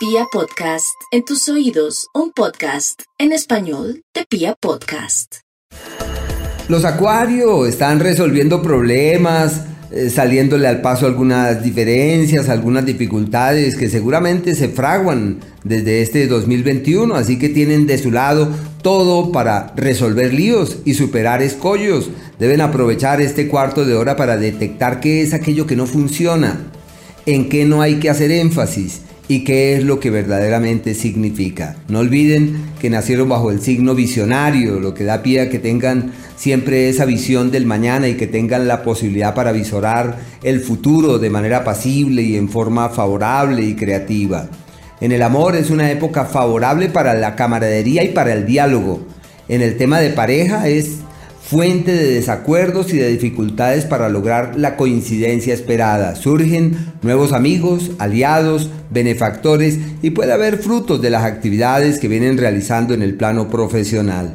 Pia Podcast, en tus oídos, un podcast en español de Pia Podcast. Los acuarios están resolviendo problemas, eh, saliéndole al paso algunas diferencias, algunas dificultades que seguramente se fraguan desde este 2021, así que tienen de su lado todo para resolver líos y superar escollos. Deben aprovechar este cuarto de hora para detectar qué es aquello que no funciona, en qué no hay que hacer énfasis y qué es lo que verdaderamente significa. No olviden que nacieron bajo el signo visionario, lo que da pie a que tengan siempre esa visión del mañana y que tengan la posibilidad para visorar el futuro de manera pasible y en forma favorable y creativa. En el amor es una época favorable para la camaradería y para el diálogo. En el tema de pareja es fuente de desacuerdos y de dificultades para lograr la coincidencia esperada. Surgen nuevos amigos, aliados, benefactores y puede haber frutos de las actividades que vienen realizando en el plano profesional.